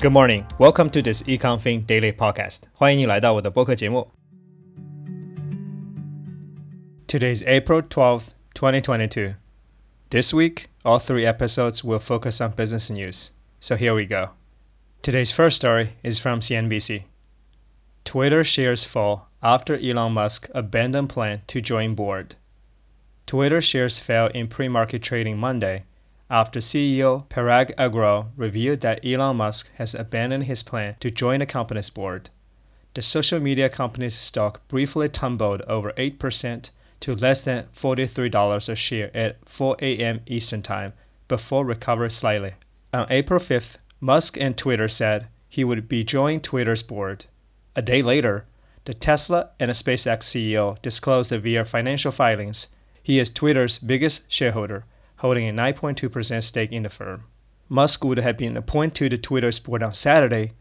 Good morning. Welcome to this EconFin Daily Podcast. 欢迎你来到我的播客节目。Today is April 12th, 2022. This week, all three episodes will focus on business news. So here we go. Today's first story is from CNBC. Twitter shares fall after Elon Musk abandoned plan to join board. Twitter shares fell in pre-market trading Monday after CEO Parag Agrawal revealed that Elon Musk has abandoned his plan to join the company's board. The social media company's stock briefly tumbled over 8% to less than $43 a share at 4 a.m. Eastern Time before recovering slightly. On April 5th, Musk and Twitter said he would be joining Twitter's board. A day later, the Tesla and SpaceX CEO disclosed via financial filings he is Twitter's biggest shareholder, holding a 9.2% stake in the firm. Musk would have been appointed to the Twitter's board on Saturday,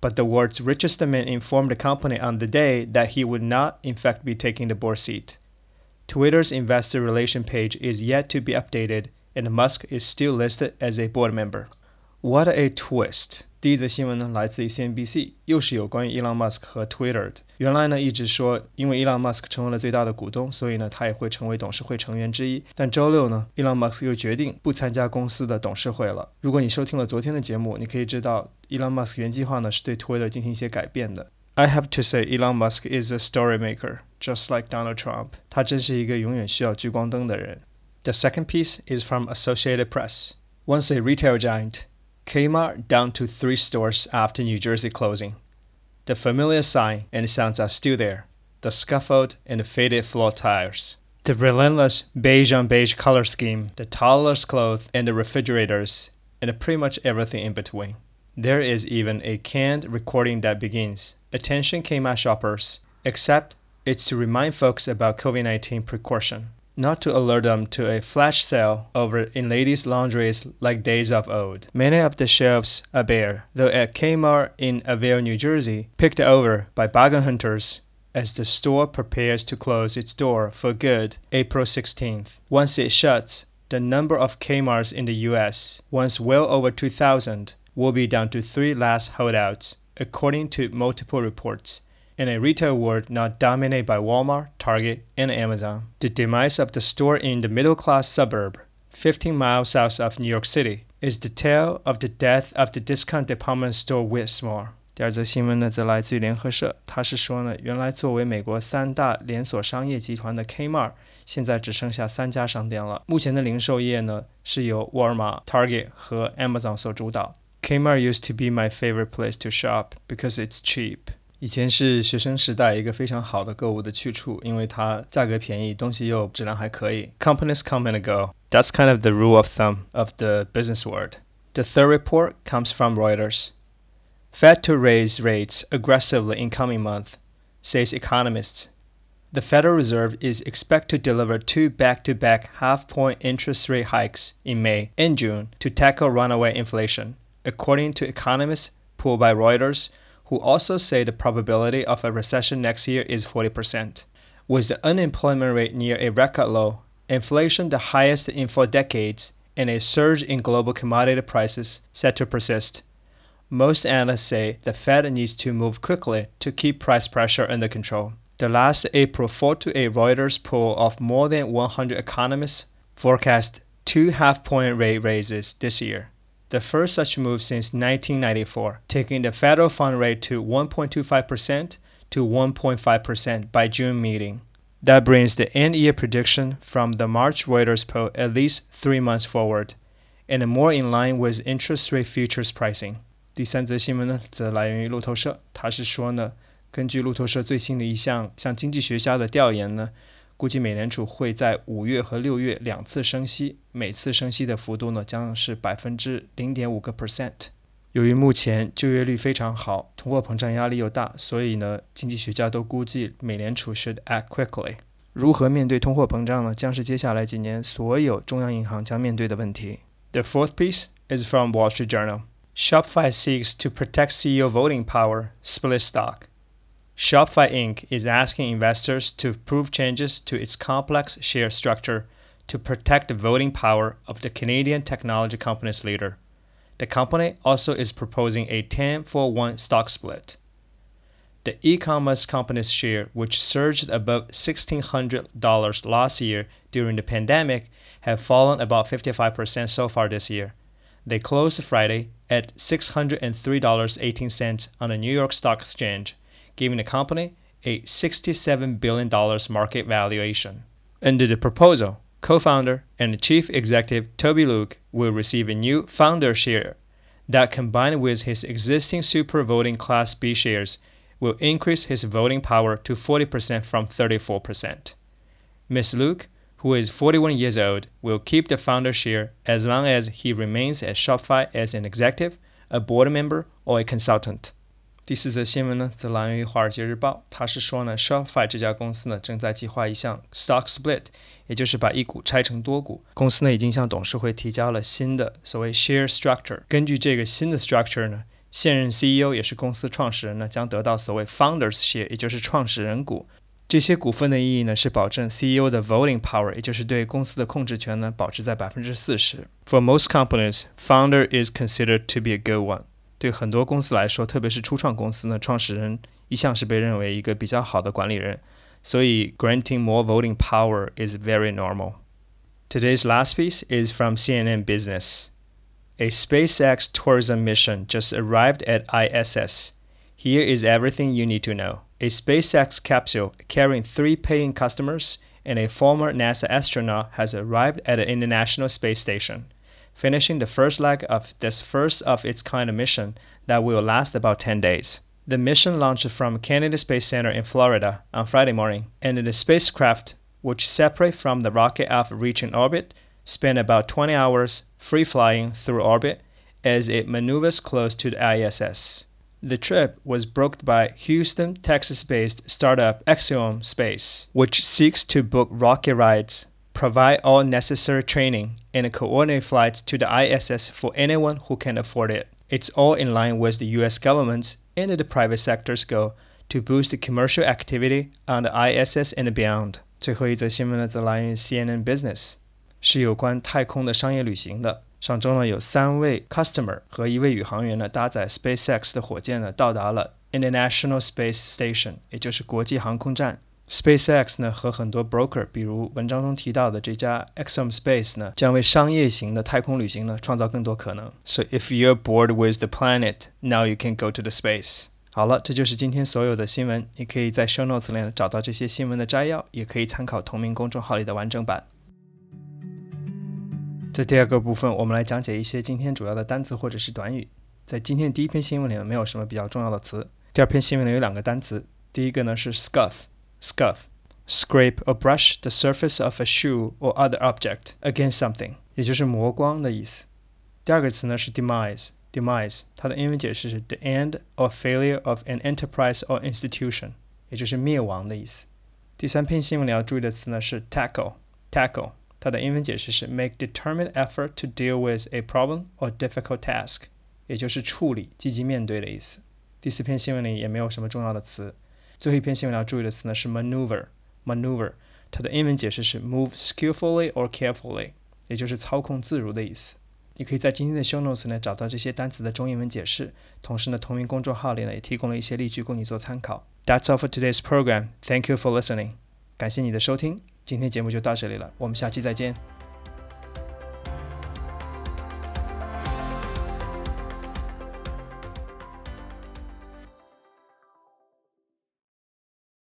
but the world's richest man informed the company on the day that he would not, in fact, be taking the board seat. Twitter's investor relation page is yet to be updated, and Musk is still listed as a board member. What a twist! 第一则新闻呢，来自于 CNBC，又是有关于 Elon Musk 和 Twitter 的。 原来呢一直说，因为 Elon Musk 成为了最大的股东，所以呢他也会成为董事会成员之一。但周六呢，Elon Musk 又决定不参加公司的董事会了。如果你收听了昨天的节目，你可以知道 Elon Musk 原计划呢是对 Twitter 进行一些改变的。I have to say, Elon Musk is a story maker, just like Donald Trump. 他真是一个永远需要聚光灯的人。The second piece is from Associated Press. Once a retail giant, Kmart down to three stores after New Jersey closing. The familiar sign and sounds are still there the scuffled and faded floor tiles. The relentless beige on beige color scheme, the toddler's clothes and the refrigerators, and pretty much everything in between. There is even a canned recording that begins Attention Kmart shoppers, except it's to remind folks about COVID 19 precaution not to alert them to a flash sale over in ladies' laundries like days of old. Many of the shelves are bare, though at Kmart in Avenel, New Jersey, picked over by bargain hunters as the store prepares to close its door for good April 16th. Once it shuts, the number of Kmarts in the US, once well over 2,000, will be down to three last holdouts, according to multiple reports in a retail world now dominated by Walmart, Target, and Amazon. The demise of the store in the middle class suburb, 15 miles south of New York City, is the tale of the death of the discount department store Westmore. 第二则新闻呢，则来自于联合社。他是说呢，原来作为美国三大连锁商业集团的 Kmart，现在只剩下三家商店了。目前的零售业呢，是由沃尔玛、Target 和 Amazon 所主导。Kmart used to be my favorite place to shop because it's cheap. 以前是学生时代一个非常好的购物的去处，因为它价格便宜，东西又质量还可以。Companies come and go. That's kind of the rule of thumb of the business world. The third report comes from Reuters. Fed to raise rates aggressively in coming month, says economists. The Federal Reserve is expected to deliver two back-to-back half-point interest rate hikes in May and June to tackle runaway inflation, according to economists pulled by Reuters who also say the probability of a recession next year is 40%. With the unemployment rate near a record low, inflation the highest in four decades, and a surge in global commodity prices set to persist, most analysts say the Fed needs to move quickly to keep price pressure under control. The last April 4 to a Reuters poll of more than 100 economists forecast two half point rate raises this year the first such move since 1994, taking the federal fund rate to 1.25% to 1.5% by June meeting. That brings the end year prediction from the March Reuters poll at least three months forward, and more in line with interest rate futures pricing. 第三则新闻呢，则来源于路透社，它是说呢，根据路透社最新的一项向经济学家的调研呢， 估计美联储会在五月和六月两次升息，每次升息的幅度呢将是百分之零点五个 percent。由于目前就业率非常好，通货膨胀压力又大，所以呢，经济学家都估计美联储 should act quickly。如何面对通货膨胀呢？将是接下来几年所有中央银行将面对的问题。The fourth piece is from Wall Street Journal. Shopify seeks to protect CEO voting power, split stock. Shopify Inc. is asking investors to approve changes to its complex share structure to protect the voting power of the Canadian technology company's leader. The company also is proposing a 10 for 1 stock split. The e-commerce company's share, which surged above $1,600 last year during the pandemic, have fallen about 55% so far this year. They closed Friday at $603.18 on the New York Stock Exchange, giving the company a $67 billion market valuation. Under the proposal, co-founder and chief executive Tobi Lütke will receive a new founder share that combined with his existing super voting class B shares will increase his voting power to 40% from 34%. Ms. Lütke, who is 41 years old, will keep the founder share as long as he remains at Shopify as an executive, a board member, or a consultant. 第四则新闻呢，则来源于《华尔街日报》，它是说呢，Shopify 这家公司呢正在计划一项 stock split，也就是把一股拆成多股。公司呢已经向董事会提交了新的所谓 share structure。根据这个新的 structure 呢，现任 CEO 也是公司创始人呢，将得到所谓 founders share，也就是创始人股。这些股份的意义呢，是保证 CEO 的 voting power，也就是对公司的控制权呢，保持在百分之四十。For most companies, founder is considered to be a good one。对很多公司来说，特别是初创公司呢，创始人一向是被认为一个比较好的管理人，所以 granting more voting power is very normal. Today's last piece is from CNN Business. A SpaceX tourism mission just arrived at ISS. Here is everything you need to know. A SpaceX capsule carrying three paying customers and a former NASA astronaut has arrived at the International Space Station, finishing the first leg of this first of its kind of mission that will last about 10 days. The mission launched from Kennedy Space Center in Florida on Friday morning, and the spacecraft, which separate from the rocket after reaching orbit, spent about 20 hours free flying through orbit as it maneuvers close to the ISS. The trip was brokered by Houston, Texas based startup Axiom Space, which seeks to book rocket rides, provide all necessary training, and coordinate flights to the ISS for anyone who can afford it. It's all in line with the US government's and the private sector's goal to boost commercial activity on the ISS and beyond. 最后一则新闻呢，则来源于 CNN Business。是有关太空的商业旅行的。上周呢，有三位 customer 和一位宇航员呢，搭载 SpaceX 的火箭呢，到达了 International Space Station，也就是国际航空站。 SpaceX 呢，和很多 broker，比如文章中提到的这家 Axiom Space 呢，将为商业型的太空旅行呢，创造更多可能。So if you're bored with the planet, now you can go to the space. 好了，这就是今天所有的新闻。你可以在 Show Notes 里找到这些新闻的摘要，也可以参考同名公众号里的完整版。在第二个部分，我们来讲解一些今天主要的单词或者是短语。在今天的第一篇新闻里面，没有什么比较重要的词。第二篇新闻里有两个单词，第一个呢是 scuff scuff，scuff，scrape or brush the surface of a shoe or other object against something，也就是磨光的意思。第二个词呢是 demise，demise，它的英文解释是 the end or failure of an enterprise or institution，也就是灭亡的意思。第三篇新闻里要注意的词呢是 tackle，tackle。它的英文解释是 make determined effort to deal with a problem or difficult task，也就是处理、积极面对的意思。第四篇新闻里也没有什么重要的词。 最后一篇新闻要注意的词呢是 maneuver，maneuver，它的英文解释是 move skillfully or carefully，也就是操控自如的意思。你可以在今天的 show notes 呢找到这些单词的中英文解释，同时呢，同名公众号里呢也提供了一些例句供你做参考。That's all for today's program. Thank you for listening. 感谢你的收听。今天节目就到这里了，我们下期再见。